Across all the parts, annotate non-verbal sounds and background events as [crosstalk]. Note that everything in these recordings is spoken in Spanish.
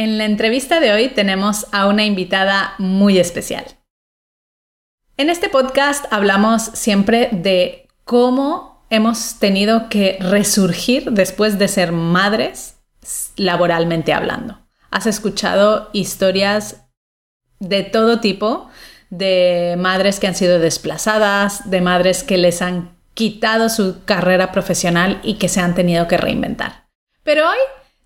En la entrevista de hoy tenemos a una invitada muy especial. En este podcast hablamos siempre de cómo hemos tenido que resurgir después de ser madres laboralmente hablando. Has escuchado historias de todo tipo, de madres que han sido desplazadas, de madres que les han quitado su carrera profesional y que se han tenido que reinventar. Pero hoy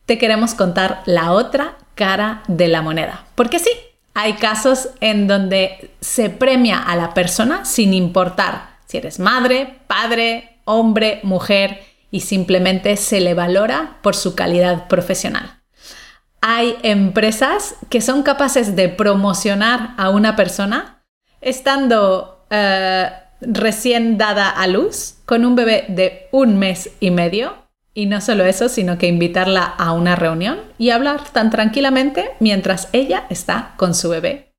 te queremos contar la otra cara de la moneda. Porque sí, hay casos en donde se premia a la persona sin importar si eres madre, padre, hombre, mujer y simplemente se le valora por su calidad profesional. Hay empresas que son capaces de promocionar a una persona estando eh, recién dada a luz con un bebé de un mes y medio y no solo eso, sino que invitarla a una reunión y hablar tan tranquilamente mientras ella está con su bebé.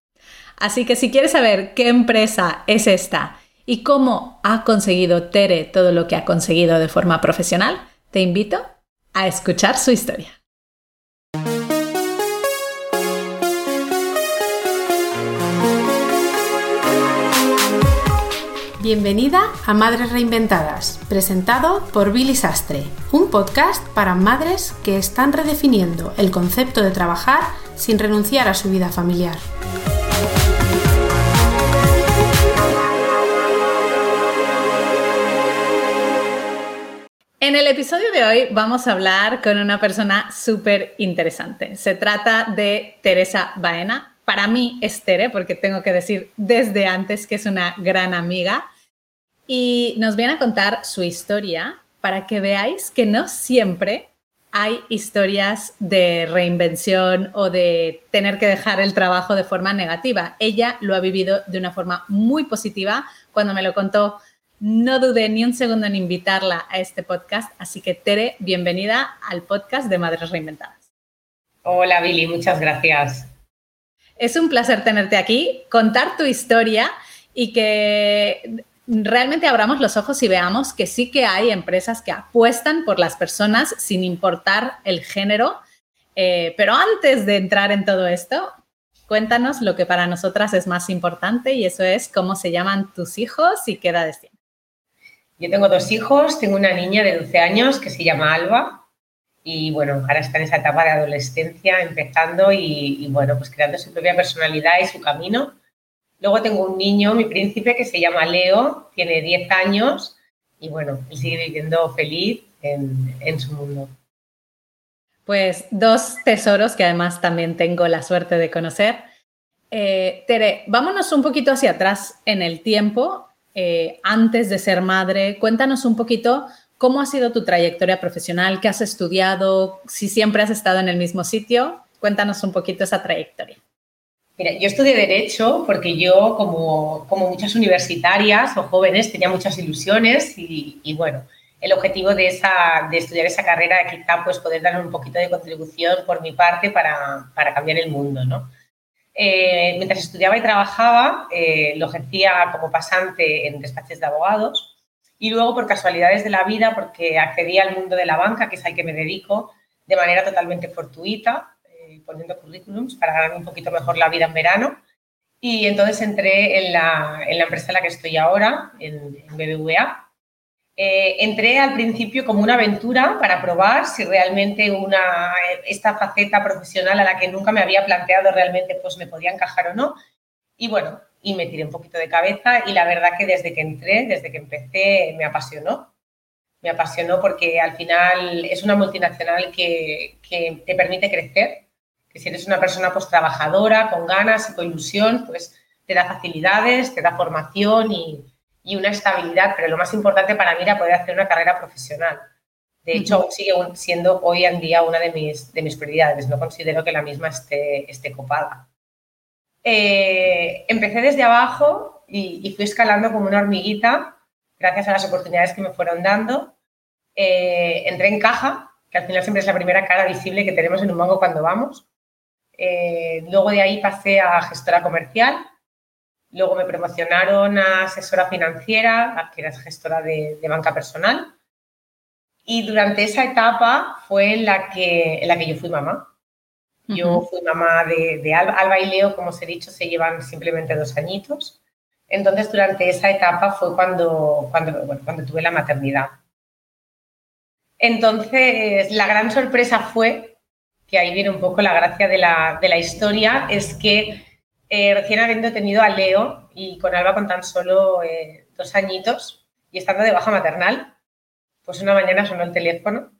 Así que si quieres saber qué empresa es esta y cómo ha conseguido Tere todo lo que ha conseguido de forma profesional, te invito a escuchar su historia. Bienvenida a Madres Reinventadas, presentado por Billy Sastre, un podcast para madres que están redefiniendo el concepto de trabajar sin renunciar a su vida familiar. En el episodio de hoy vamos a hablar con una persona súper interesante. Se trata de Teresa Baena. Para mí es Tere, porque tengo que decir desde antes que es una gran amiga y nos viene a contar su historia para que veáis que no siempre hay historias de reinvención o de tener que dejar el trabajo de forma negativa. Ella lo ha vivido de una forma muy positiva. Cuando me lo contó, no dudé ni un segundo en invitarla a este podcast. Así que Tere, bienvenida al podcast de Madres Reinventadas. Hola Billy, muchas gracias. Es un placer tenerte aquí, contar tu historia y que realmente abramos los ojos y veamos que sí que hay empresas que apuestan por las personas sin importar el género. Eh, pero antes de entrar en todo esto, cuéntanos lo que para nosotras es más importante y eso es cómo se llaman tus hijos y qué edades tienen. Yo tengo dos hijos, tengo una niña de 12 años que se llama Alba y bueno, ahora está en esa etapa de adolescencia empezando y, y bueno, pues creando su propia personalidad y su camino Luego tengo un niño, mi príncipe, que se llama Leo, tiene 10 años y bueno, él sigue viviendo feliz en, su mundo. Pues dos tesoros que además también tengo la suerte de conocer. Eh, Tere, vámonos un poquito hacia atrás en el tiempo, eh, antes de ser madre. Cuéntanos un poquito cómo ha sido tu trayectoria profesional, qué has estudiado, si siempre has estado en el mismo sitio. Cuéntanos un poquito esa trayectoria. Mira, yo estudié Derecho porque yo, como, como muchas universitarias o jóvenes, tenía muchas ilusiones y, bueno, el objetivo de, esa, de estudiar esa carrera era quizá pues, poder dar un poquito de contribución por mi parte para, para cambiar el mundo, ¿no? Eh, mientras estudiaba y trabajaba, eh, lo ejercía como pasante en despachos de abogados y luego, por casualidades de la vida, porque accedí al mundo de la banca, que es al que me dedico, de manera totalmente fortuita, poniendo currículums para ganar un poquito mejor la vida en verano. Y entonces entré en la, en la empresa en la que estoy ahora, en, BBVA. Eh, entré al principio como una aventura para probar si realmente una, esta faceta profesional a la que nunca me había planteado realmente pues me podía encajar o no. Y bueno, y me tiré un poquito de cabeza y la verdad que desde que entré, desde que empecé, me apasionó. Me apasionó porque al final es una multinacional que, que te permite crecer, que si eres una persona pues trabajadora, con ganas y con ilusión, pues te da facilidades, te da formación y, una estabilidad, pero lo más importante para mí era poder hacer una carrera profesional. De hecho, sigue siendo hoy en día una de mis, de mis prioridades. No considero que la misma esté, esté copada. Eh, empecé desde abajo y, fui escalando como una hormiguita gracias a las oportunidades que me fueron dando. Eh, entré en caja, que al final siempre es la primera cara visible que tenemos en un banco cuando vamos. Eh, luego de ahí pasé a gestora comercial. Luego me promocionaron a asesora financiera, que era gestora de, banca personal. Y durante esa etapa fue en la que, en la que yo fui mamá. Yo fui mamá de, Alba. Alba y Leo, como os he dicho, se llevan simplemente dos añitos. Entonces, durante esa etapa fue cuando, cuando, cuando tuve la maternidad. Entonces, la gran sorpresa fue, ahí viene un poco la gracia de la, historia, es que eh, recién habiendo tenido a Leo y con Alba con tan solo eh, dos añitos y estando de baja maternal, pues una mañana sonó el teléfono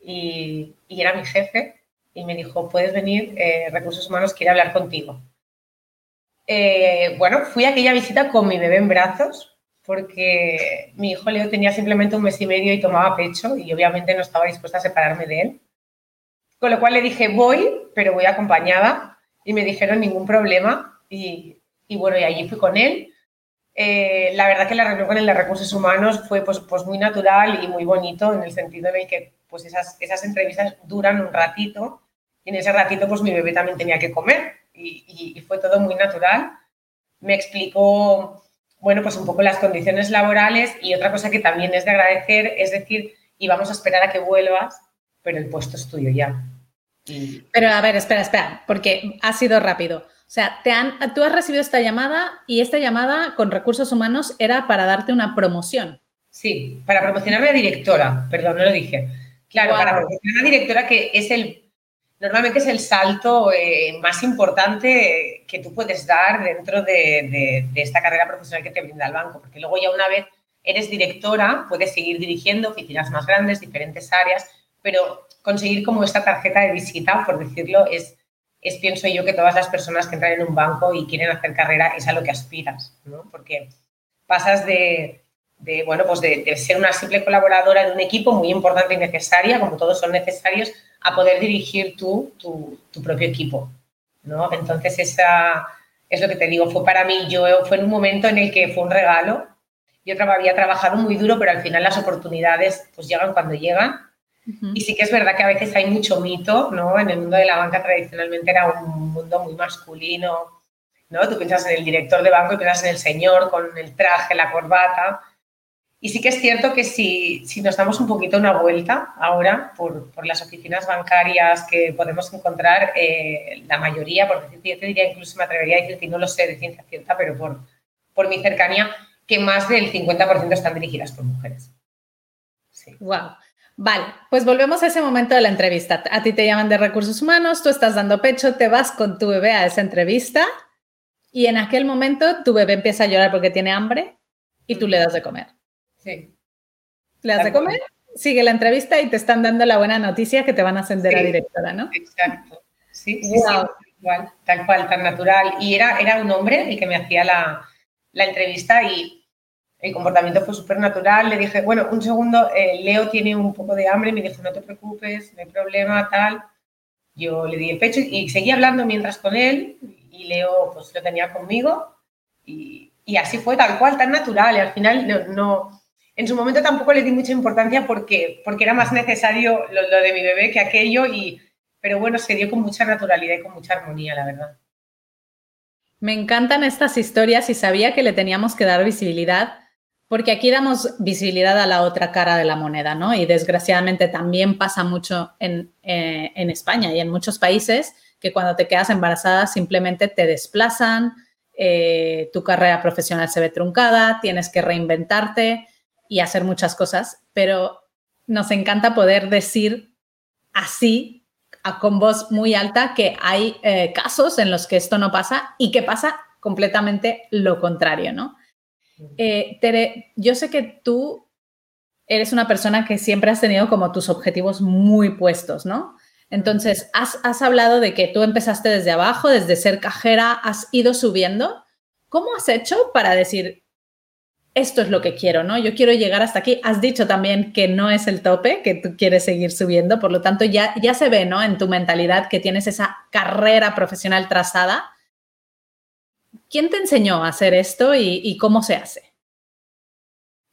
y, y era mi jefe y me dijo, puedes venir, eh, Recursos Humanos quiere hablar contigo. Eh, bueno, fui a aquella visita con mi bebé en brazos porque mi hijo Leo tenía simplemente un mes y medio y tomaba pecho y obviamente no estaba dispuesta a separarme de él. Con lo cual le dije, voy, pero voy acompañada y me dijeron ningún problema y, y bueno, y allí fui con él. Eh, la verdad que la reunión con el de recursos humanos fue pues, pues muy natural y muy bonito en el sentido en el que pues esas, esas entrevistas duran un ratito y en ese ratito, pues mi bebé también tenía que comer y, fue todo muy natural. Me explicó, bueno, pues un poco las condiciones laborales y otra cosa que también es de agradecer, es decir, y vamos a esperar a que vuelvas, pero el puesto es tuyo ya. Pero a ver, espera, espera, porque ha sido rápido. O sea, te han, tú has recibido esta llamada y esta llamada con recursos humanos era para darte una promoción. Sí, para promocionarme a directora, perdón, no lo dije. Claro, para promocionar a directora, que es el normalmente es el salto eh, más importante que tú puedes dar dentro de, esta carrera profesional que te brinda el banco, porque luego ya una vez eres directora, puedes seguir dirigiendo oficinas más grandes, diferentes áreas, pero conseguir como esta tarjeta de visita, por decirlo, es, es pienso yo que todas las personas que entran en un banco y quieren hacer carrera es a lo que aspiras, ¿no? Porque pasas de, bueno, pues de, ser una simple colaboradora de un equipo muy importante y necesaria, como todos son necesarios, a poder dirigir tú tu, propio equipo, ¿no? Entonces, esa es lo que te digo, fue para mí, yo fue en un momento en el que fue un regalo, yo había trabajado muy duro, pero al final las oportunidades pues llegan cuando llegan. Y sí que es verdad que a veces hay mucho mito, ¿no? En el mundo de la banca tradicionalmente era un mundo muy masculino, ¿no? Tú piensas en el director de banco y piensas en el señor con el traje, la corbata, y sí que es cierto que si, si nos damos un poquito una vuelta ahora por, por las oficinas bancarias que podemos encontrar, eh, la mayoría, por decirte, yo te diría incluso me atrevería a decir que no lo sé de ciencia cierta, pero por, por mi cercanía, que más del 50% están dirigidas por mujeres. Sí. Wow. Vale, pues volvemos a ese momento de la entrevista. A ti te llaman de recursos humanos, tú estás dando pecho, te vas con tu bebé a esa entrevista y en aquel momento tu bebé empieza a llorar porque tiene hambre y tú le das de comer. Sí. ¿Le has de comer? Sigue la entrevista y te están dando la buena noticia que te van a ascender a directora, ¿no? Exacto. Sí, sí, tal cual, tal cual, tan natural. Y era, era un hombre el que me hacía la, la entrevista y el comportamiento fue súper natural. Le dije, bueno, un segundo, eh, Leo tiene un poco de hambre. Me dijo, no te preocupes, no hay problema, tal. Yo le di el pecho y seguí hablando mientras con él y Leo pues lo tenía conmigo y, y así fue tal cual, tan natural. Y al final no en su momento tampoco le di mucha importancia porque, porque era más necesario lo, de mi bebé que aquello, y, pero bueno, se dio con mucha naturalidad y con mucha armonía, la verdad. Me encantan estas historias y sabía que le teníamos que dar visibilidad, porque aquí damos visibilidad a la otra cara de la moneda, ¿no? Y desgraciadamente también pasa mucho en, eh, España y en muchos países que cuando te quedas embarazada simplemente te desplazan, eh, tu carrera profesional se ve truncada, tienes que reinventarte y hacer muchas cosas, pero nos encanta poder decir así, con voz muy alta, que hay eh, casos en los que esto no pasa y que pasa completamente lo contrario, ¿no? Eh, Tere, yo sé que tú eres una persona que siempre has tenido como tus objetivos muy puestos, ¿no? Entonces, has, has, hablado de que tú empezaste desde abajo, desde ser cajera, has ido subiendo. ¿Cómo has hecho para decir, esto es lo que quiero, ¿no? Yo quiero llegar hasta aquí. Has dicho también que no es el tope, que tú quieres seguir subiendo, por lo tanto ya, ya se ve, ¿no? En tu mentalidad que tienes esa carrera profesional trazada. ¿Quién te enseñó a hacer esto y, cómo se hace?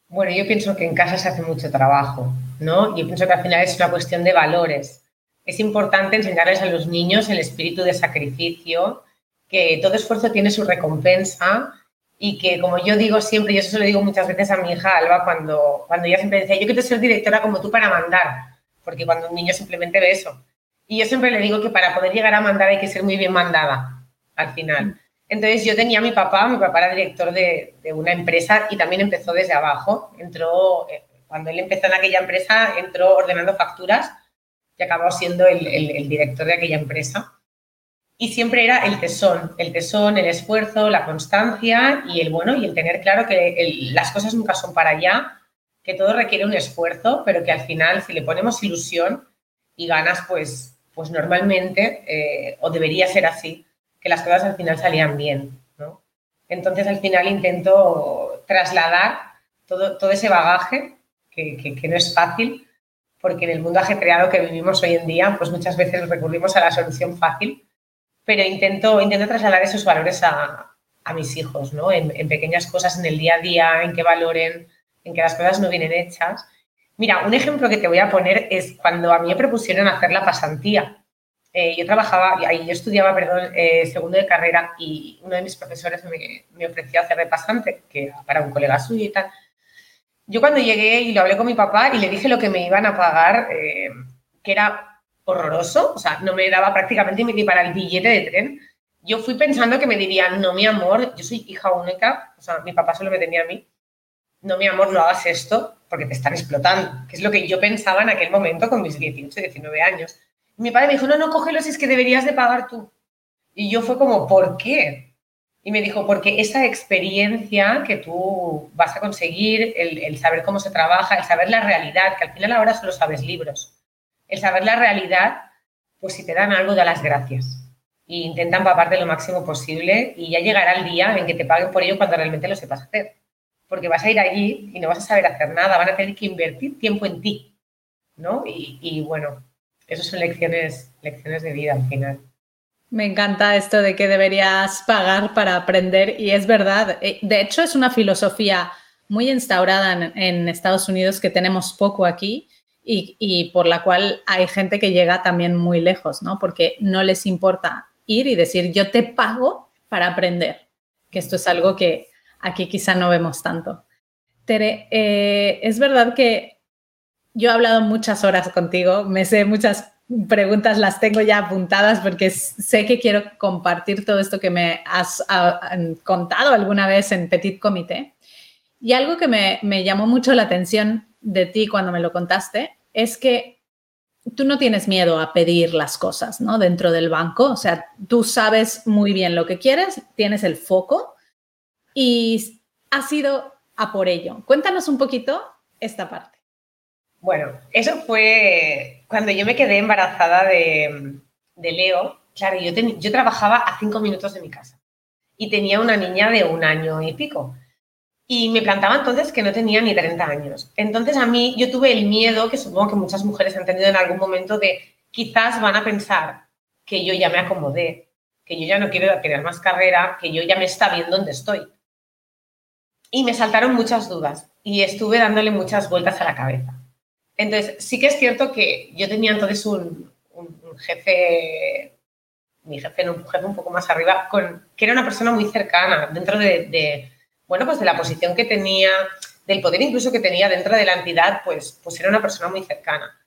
Bueno, yo pienso que en casa se hace mucho trabajo, ¿no? Yo pienso que al final es una cuestión de valores. Es importante enseñarles a los niños el espíritu de sacrificio, que todo esfuerzo tiene su recompensa y que como yo digo siempre, y eso se lo digo muchas veces a mi hija Alba cuando, cuando ella siempre decía, yo quiero ser directora como tú para mandar, porque cuando un niño simplemente ve eso, Y yo siempre le digo que para poder llegar a mandar hay que ser muy bien mandada al final. Entonces yo tenía a mi papá, mi papá era director de, una empresa y también empezó desde abajo. Entró, eh, cuando él empezó en aquella empresa, entró ordenando facturas y acabó siendo el, director de aquella empresa. Y siempre era el tesón, el tesón, el esfuerzo, la constancia y el bueno y el tener claro que las cosas nunca son para allá, que todo requiere un esfuerzo, pero que al final si le ponemos ilusión y ganas, pues, pues normalmente, eh, o debería ser así, que las cosas al final salían bien. ¿no? Entonces, al final intento trasladar todo, todo ese bagaje, que, que, no es fácil, porque en el mundo ajetreado que vivimos hoy en día, pues muchas veces recurrimos a la solución fácil, pero intento, intento trasladar esos valores a, a mis hijos, ¿no? En, en, pequeñas cosas, en el día a día, en que valoren, en que las cosas no vienen hechas. Mira, un ejemplo que te voy a poner es cuando a mí me propusieron hacer la pasantía. Eh, yo trabajaba, yo estudiaba, perdón, eh, segundo de carrera y uno de mis profesores me, me, ofreció hacer de pasante, que para un colega suyo y tal. Yo cuando llegué y lo hablé con mi papá y le dije lo que me iban a pagar, eh, que era horroroso, o sea, no me daba prácticamente ni para el billete de tren. Yo fui pensando que me dirían, no, mi amor, yo soy hija única, o sea, mi papá solo me tenía a mí, no, mi amor, no hagas esto porque te están explotando, que es lo que yo pensaba en aquel momento con mis 18, 19 años mi padre me dijo, no, no, cógelo si es que deberías de pagar tú. Y yo fue como, ¿por qué? Y me dijo, porque esa experiencia que tú vas a conseguir, el, saber cómo se trabaja, el saber la realidad, que al final ahora solo sabes libros, el saber la realidad, pues si te dan algo, da las gracias. Y intentan paparte lo máximo posible y ya llegará el día en que te paguen por ello cuando realmente lo sepas hacer. Porque vas a ir allí y no vas a saber hacer nada, van a tener que invertir tiempo en ti. ¿no? Y bueno, esas son lecciones, lecciones de vida al final. Me encanta esto de que deberías pagar para aprender y es verdad. Eh, de hecho, es una filosofía muy instaurada en, Estados Unidos que tenemos poco aquí y, por la cual hay gente que llega también muy lejos, ¿no? Porque no les importa ir y decir yo te pago para aprender, que esto es algo que aquí quizá no vemos tanto. Tere, eh, es verdad que yo he hablado muchas horas contigo, me sé muchas preguntas, las tengo ya apuntadas porque sé que quiero compartir todo esto que me has contado alguna vez en Petit Comité. Y algo que me, me llamó mucho la atención de ti cuando me lo contaste es que tú no tienes miedo a pedir las cosas, ¿no? Dentro del banco, o sea, tú sabes muy bien lo que quieres, tienes el foco y has ido a por ello. Cuéntanos un poquito esta parte. Bueno, eso fue cuando yo me quedé embarazada de, Leo. Claro, yo, yo trabajaba a cinco minutos de mi casa y tenía una niña de un año y pico. Y me plantaba entonces que no tenía ni 30 años. Entonces a mí yo tuve el miedo, que supongo que muchas mujeres han tenido en algún momento, de quizás van a pensar que yo ya me acomodé, que yo ya no quiero tener más carrera, que yo ya me está bien donde estoy. Y me saltaron muchas dudas y estuve dándole muchas vueltas a la cabeza. Entonces, sí que es cierto que yo tenía entonces un, jefe, mi jefe, un jefe un poco más arriba, que era una persona muy cercana dentro de, bueno, pues de la posición que tenía, del poder incluso que tenía dentro de la entidad, pues, pues era una persona muy cercana.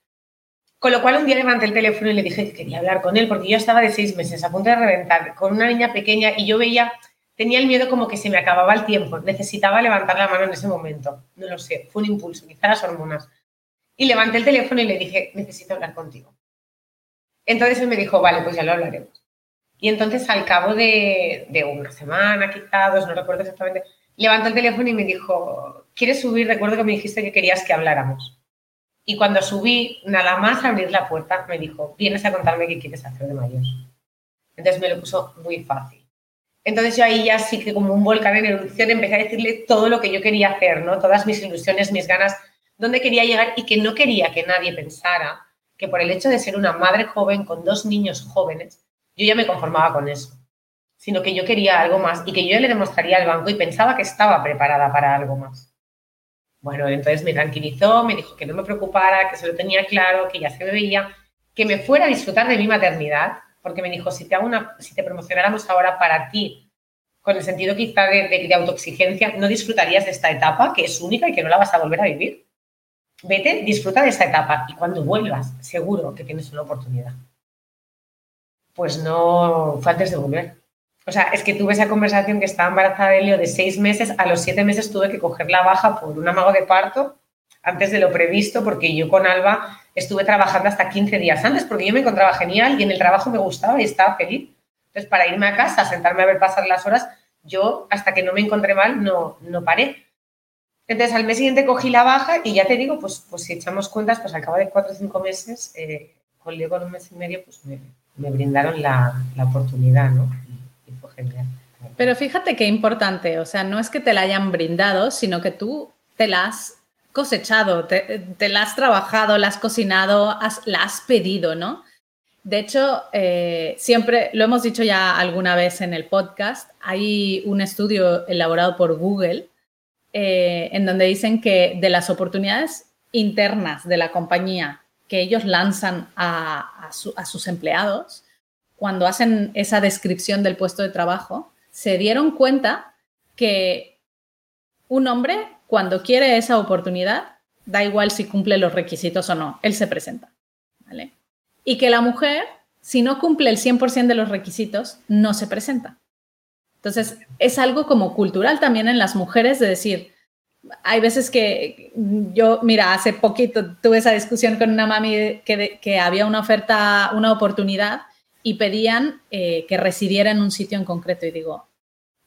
Con lo cual un día levanté el teléfono y le dije que quería hablar con él, porque yo estaba de seis meses a punto de reventar con una niña pequeña y yo veía, tenía el miedo como que se me acababa el tiempo, necesitaba levantar la mano en ese momento. No lo sé, fue un impulso, quizá las hormonas. Y levanté el teléfono y le dije, necesito hablar contigo. Entonces él me dijo, vale, pues ya lo hablaremos. Y entonces al cabo de, una semana, quizá dos, no recuerdo exactamente, levantó el teléfono y me dijo, ¿quieres subir? Recuerdo que me dijiste que querías que habláramos. Y cuando subí, nada más abrir la puerta, me dijo, vienes a contarme qué quieres hacer de mayor. Entonces me lo puso muy fácil. Entonces yo ahí ya sí que como un volcán en erupción empecé a decirle todo lo que yo quería hacer, ¿no? Todas mis ilusiones, mis ganas dónde quería llegar y que no quería que nadie pensara que por el hecho de ser una madre joven con dos niños jóvenes, yo ya me conformaba con eso, sino que yo quería algo más y que yo le demostraría al banco y pensaba que estaba preparada para algo más. Bueno, entonces me tranquilizó, me dijo que no me preocupara, que se lo tenía claro, que ya se me veía, que me fuera a disfrutar de mi maternidad, porque me dijo, si te, hago si te promocionáramos ahora para ti, con el sentido quizá de, de, de autoexigencia, no disfrutarías de esta etapa, que es única y que no la vas a volver a vivir vete, disfruta de esta etapa y cuando vuelvas, seguro que tienes una oportunidad. Pues no, fue antes de volver. O sea, es que tuve esa conversación que estaba embarazada de Leo de seis meses, a los siete meses tuve que coger la baja por un amago de parto antes de lo previsto, porque yo con Alba estuve trabajando hasta 15 días antes, porque yo me encontraba genial y en el trabajo me gustaba y estaba feliz. Entonces, para irme a casa, sentarme a ver pasar las horas, yo hasta que no me encontré mal no, no paré. Entonces, al mes siguiente cogí la baja y ya te digo, pues, pues si echamos cuentas, pues al cabo de cuatro o cinco meses, eh, con un mes y medio, pues me, brindaron la, la oportunidad, ¿no? Y, fue genial. Pero fíjate qué importante, o sea, no es que te la hayan brindado, sino que tú te la has cosechado, te, te la has trabajado, la has cocinado, has, la has pedido, ¿no? De hecho, eh, siempre, lo hemos dicho ya alguna vez en el podcast, hay un estudio elaborado por Google eh, en donde dicen que de las oportunidades internas de la compañía que ellos lanzan a, a, su, a, sus empleados, cuando hacen esa descripción del puesto de trabajo, se dieron cuenta que un hombre, cuando quiere esa oportunidad, da igual si cumple los requisitos o no, él se presenta. ¿vale? Y que la mujer, si no cumple el 100% de los requisitos, no se presenta. Entonces, es algo como cultural también en las mujeres de decir, hay veces que yo, mira, hace poquito tuve esa discusión con una mami que, había una oferta, una oportunidad y pedían eh, que residiera en un sitio en concreto. Y digo,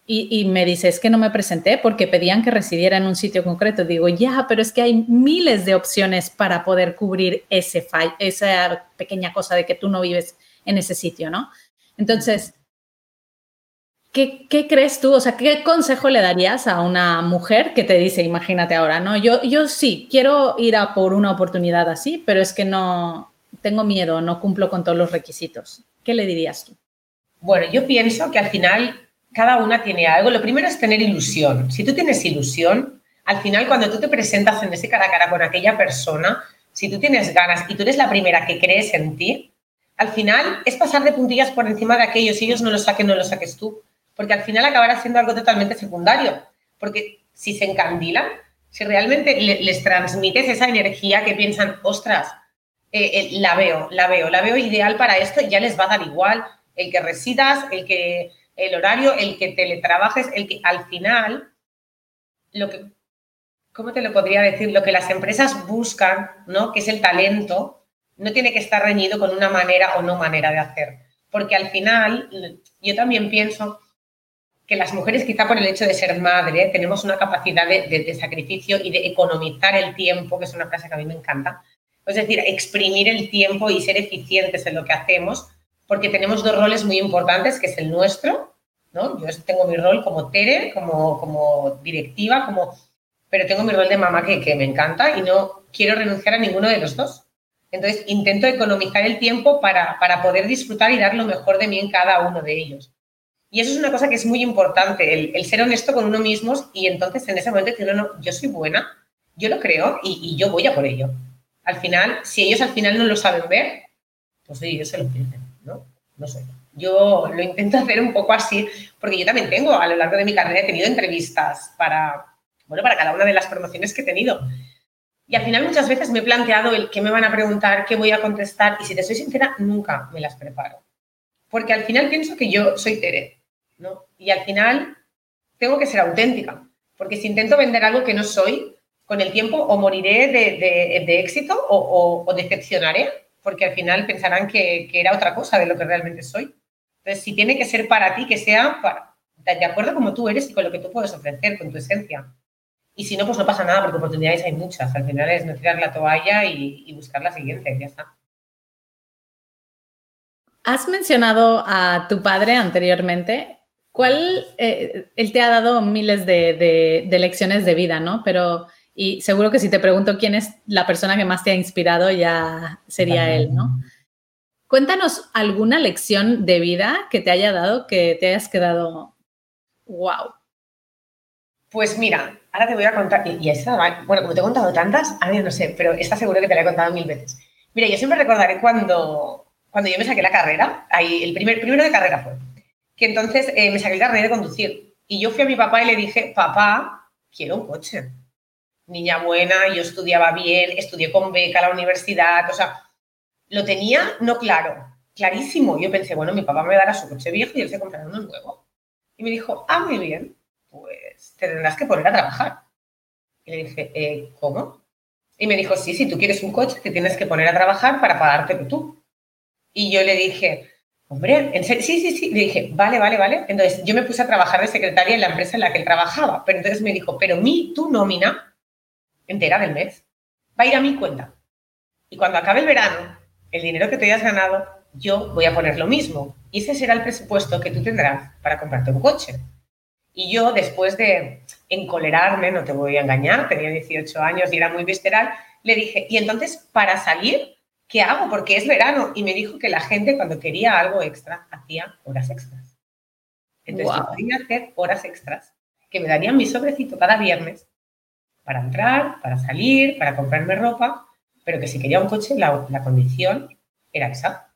y, y, me dice, es que no me presenté porque pedían que residiera en un sitio concreto. Digo, ya, pero es que hay miles de opciones para poder cubrir ese fall, esa pequeña cosa de que tú no vives en ese sitio, ¿no? Entonces, ¿Qué, ¿qué, crees tú? O sea, ¿qué consejo le darías a una mujer que te dice, imagínate ahora, no? Yo, yo sí, quiero ir a por una oportunidad así, pero es que no, tengo miedo, no cumplo con todos los requisitos. ¿Qué le dirías tú? Bueno, yo pienso que al final cada una tiene algo. Lo primero es tener ilusión. Si tú tienes ilusión, al final cuando tú te presentas en ese cara a cara con aquella persona, si tú tienes ganas y tú eres la primera que crees en ti, al final es pasar de puntillas por encima de aquellos. Si ellos no lo saquen, no lo saques tú porque al final acabará siendo algo totalmente secundario, porque si se encandilan, si realmente les transmites esa energía que piensan, ostras, eh, eh, la veo, la veo, la veo ideal para esto, ya les va a dar igual el que residas, el que el horario, el que teletrabajes, el que al final, lo que, ¿cómo te lo podría decir? Lo que las empresas buscan, ¿no? Que es el talento, no tiene que estar reñido con una manera o no manera de hacer. Porque al final, yo también pienso que las mujeres, quizá por el hecho de ser madre, tenemos una capacidad de, sacrificio y de economizar el tiempo, que es una frase que a mí me encanta. Es decir, exprimir el tiempo y ser eficientes en lo que hacemos, porque tenemos dos roles muy importantes, que es el nuestro, ¿no? Yo tengo mi rol como Tere, como, como directiva, como, pero tengo mi rol de mamá que, que me encanta y no quiero renunciar a ninguno de los dos. Entonces, intento economizar el tiempo para, para poder disfrutar y dar lo mejor de mí en cada uno de ellos. Y eso es una cosa que es muy importante, el, ser honesto con uno mismo y entonces en ese momento decir, no, no, yo soy buena, yo lo creo y, yo voy a por ello. Al final, si ellos al final no lo saben ver, pues ellos se lo pierden, ¿no? No sé. Yo lo intento [laughs] hacer un poco así, porque yo también tengo, a lo largo de mi carrera, he tenido entrevistas para, bueno, para cada una de las promociones que he tenido. Y al final muchas veces me he planteado el qué me van a preguntar, qué voy a contestar, y si te soy sincera, nunca me las preparo. Porque al final pienso que yo soy Tere, ¿no? Y al final tengo que ser auténtica, porque si intento vender algo que no soy, con el tiempo o moriré de, de, éxito o, decepcionaré, porque al final pensarán que, que, era otra cosa de lo que realmente soy. Entonces, si tiene que ser para ti, que sea para, de acuerdo como tú eres y con lo que tú puedes ofrecer, con tu esencia. Y si no, pues no pasa nada, porque oportunidades hay muchas. Al final es no tirar la toalla y, y buscar la siguiente, ya está. Has mencionado a tu padre anteriormente. ¿Cuál, eh, él te ha dado miles de, lecciones de vida, ¿no? Pero, y seguro que si te pregunto quién es la persona que más te ha inspirado, ya sería él, ¿no? Cuéntanos alguna lección de vida que te haya dado, que te hayas quedado, wow. Pues mira, ahora te voy a contar, y esta, bueno, como te he contado tantas, a mí no sé, pero está seguro que te la he contado mil veces. Mira, yo siempre recordaré cuando, cuando yo me saqué la carrera, ahí el primer, primero de carrera fue, que entonces eh, me saqué el carnet de conducir. Y yo fui a mi papá y le dije, papá, quiero un coche. Niña buena, yo estudiaba bien, estudié con beca a la universidad, o sea, lo tenía no claro, clarísimo. Yo pensé, bueno, mi papá me dará su coche viejo y él se comprará uno nuevo. Y me dijo, ah, muy bien, pues te tendrás que poner a trabajar. Y le dije, eh, ¿cómo? Y me dijo, sí, si tú quieres un coche, te tienes que poner a trabajar para pagártelo tú. Y yo le dije, hombre, sí, sí, sí. Le dije, vale, vale, vale. Entonces yo me puse a trabajar de secretaria en la empresa en la que él trabajaba. Pero entonces me dijo, pero mi, tu nómina entera del mes va a ir a mi cuenta. Y cuando acabe el verano, el dinero que te hayas ganado, yo voy a poner lo mismo. Y ese será el presupuesto que tú tendrás para comprarte un coche. Y yo, después de encolerarme, no te voy a engañar, tenía 18 años y era muy visceral, le dije, y entonces, para salir, ¿qué hago? Porque es verano. Y me dijo que la gente cuando quería algo extra hacía horas extras. Entonces yo podía hacer horas extras que me darían mi sobrecito cada viernes para entrar, para salir, para comprarme ropa, pero que si quería un coche, la, condición era esa.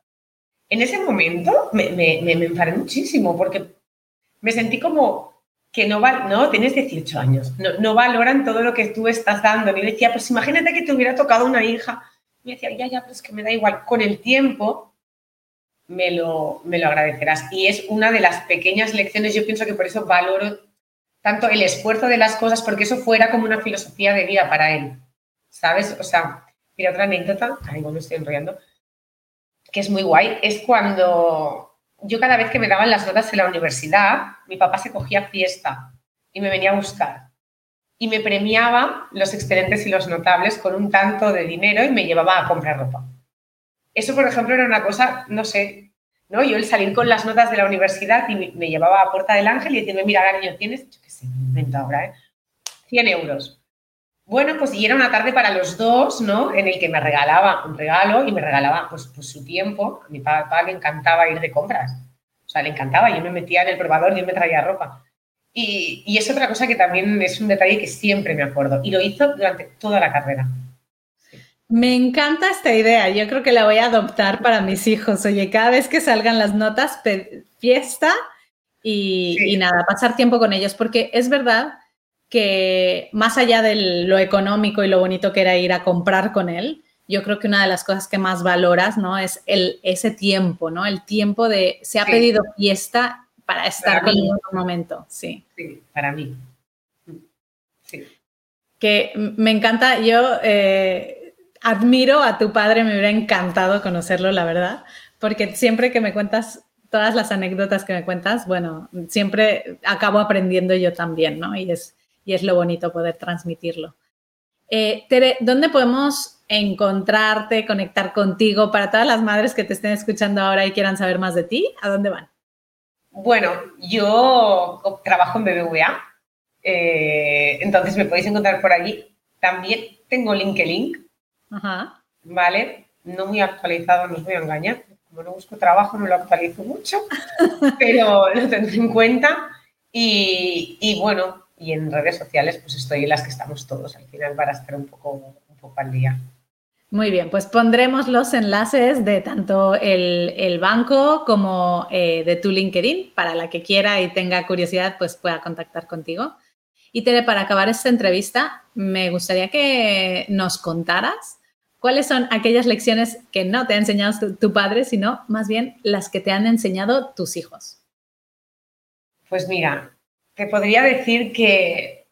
En ese momento me, me, me, enfadé muchísimo porque me sentí como que no, va, no tienes 18 años, no, no, valoran todo lo que tú estás dando. Y decía, pues imagínate que te hubiera tocado una hija me decía, ya, ya, pero es que me da igual. Con el tiempo me lo, me lo agradecerás. Y es una de las pequeñas lecciones, yo pienso que por eso valoro tanto el esfuerzo de las cosas, porque eso fuera como una filosofía de vida para él. ¿Sabes? O sea, mira, otra anécdota, ay, bueno, estoy enrollando, que es muy guay, es cuando yo cada vez que me daban las notas en la universidad, mi papá se cogía fiesta y me venía a buscar y me premiaba los excelentes y los notables con un tanto de dinero y me llevaba a comprar ropa. Eso, por ejemplo, era una cosa, no sé, ¿no? Yo el salir con las notas de la universidad y me llevaba a Puerta del Ángel y decirme, mira, cariño, tienes, yo qué sé, invento ahora, ¿eh? 100 euros. Bueno, pues y era una tarde para los dos, ¿no? En el que me regalaba un regalo y me regalaba pues, pues su tiempo. A mi papá le encantaba ir de compras. O sea, le encantaba. Yo me metía en el probador y él me traía ropa. Y, es otra cosa que también es un detalle que siempre me acuerdo. Y lo hizo durante toda la carrera. Me encanta esta idea. Yo creo que la voy a adoptar para mis hijos. Oye, cada vez que salgan las notas, fiesta y, nada, pasar tiempo con ellos. Porque es verdad que más allá de lo económico y lo bonito que era ir a comprar con él, yo creo que una de las cosas que más valoras, ¿no? Es el, ese tiempo, ¿no? El tiempo de, se ha pedido fiesta para estar con en un momento, sí. Sí, para mí. Sí. Que me encanta, yo eh, admiro a tu padre, me hubiera encantado conocerlo, la verdad, porque siempre que me cuentas todas las anécdotas que me cuentas, bueno, siempre acabo aprendiendo yo también, ¿no? Y es, y es lo bonito poder transmitirlo. Eh, Tere, ¿dónde podemos encontrarte, conectar contigo para todas las madres que te estén escuchando ahora y quieran saber más de ti? ¿A dónde van? Bueno, yo trabajo en BBVA, eh, entonces me podéis encontrar por allí. También tengo LinkedIn, Ajá. ¿vale? No muy actualizado, no os voy a engañar. Como no busco trabajo, no lo actualizo mucho, [laughs] pero lo tendré en cuenta. Y, y, bueno, y en redes sociales, pues estoy en las que estamos todos al final para estar un poco, un poco al día. Muy bien, pues pondremos los enlaces de tanto el, banco como eh, de tu LinkedIn para la que quiera y tenga curiosidad, pues pueda contactar contigo. Y Tere, para acabar esta entrevista, me gustaría que nos contaras cuáles son aquellas lecciones que no te ha enseñado tu, padre, sino más bien las que te han enseñado tus hijos. Pues mira, te podría decir que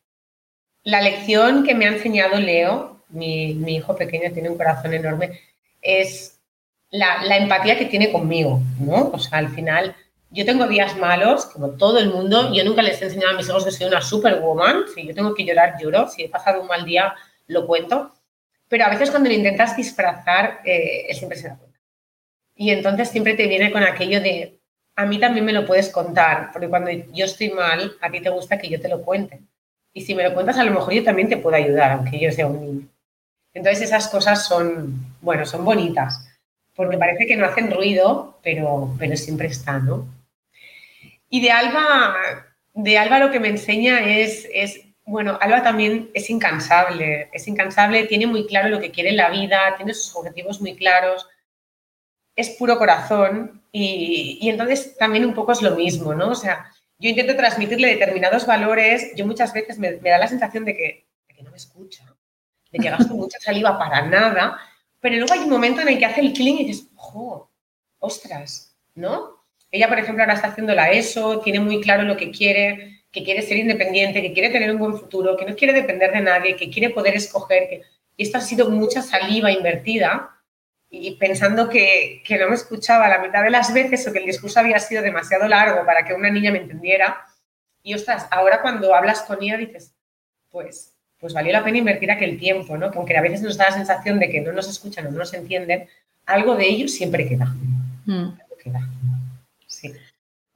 la lección que me ha enseñado Leo mi, hijo pequeño tiene un corazón enorme, es la, empatía que tiene conmigo, ¿no? O sea, al final, yo tengo días malos, como todo el mundo, yo nunca les he enseñado a mis hijos que soy una superwoman, si yo tengo que llorar, lloro, si he pasado un mal día, lo cuento, pero a veces cuando lo intentas disfrazar, eh, siempre se da cuenta. Y entonces siempre te viene con aquello de, a mí también me lo puedes contar, porque cuando yo estoy mal, a ti te gusta que yo te lo cuente. Y si me lo cuentas, a lo mejor yo también te puedo ayudar, aunque yo sea un niño. Entonces esas cosas son, bueno, son bonitas, porque parece que no hacen ruido, pero, pero siempre están, ¿no? Y de Alba, de Alba lo que me enseña es, es, bueno, Alba también es incansable, es incansable, tiene muy claro lo que quiere en la vida, tiene sus objetivos muy claros, es puro corazón y, y entonces también un poco es lo mismo, ¿no? O sea, yo intento transmitirle determinados valores, yo muchas veces me, da la sensación de que, de que no me escucha de que gasto mucha saliva para nada, pero luego hay un momento en el que hace el clic y dices, ojo, ostras, ¿no? Ella, por ejemplo, ahora está haciendo la ESO, tiene muy claro lo que quiere, que quiere ser independiente, que quiere tener un buen futuro, que no quiere depender de nadie, que quiere poder escoger. Y esto ha sido mucha saliva invertida y pensando que, que, no me escuchaba la mitad de las veces o que el discurso había sido demasiado largo para que una niña me entendiera. Y ostras, ahora cuando hablas con ella dices, pues, pues valió la pena invertir aquel tiempo, ¿no? Que aunque a veces nos da la sensación de que no nos escuchan o no nos entienden, algo de ello siempre queda. Mm. queda. Sí.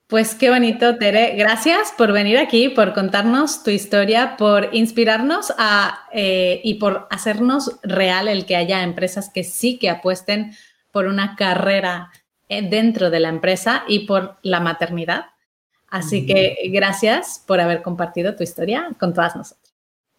Pues qué bonito, Tere. Gracias por venir aquí, por contarnos tu historia, por inspirarnos a, eh, y por hacernos real el que haya empresas que sí que apuesten por una carrera eh, dentro de la empresa y por la maternidad. Así que gracias por haber compartido tu historia con todas nosotras.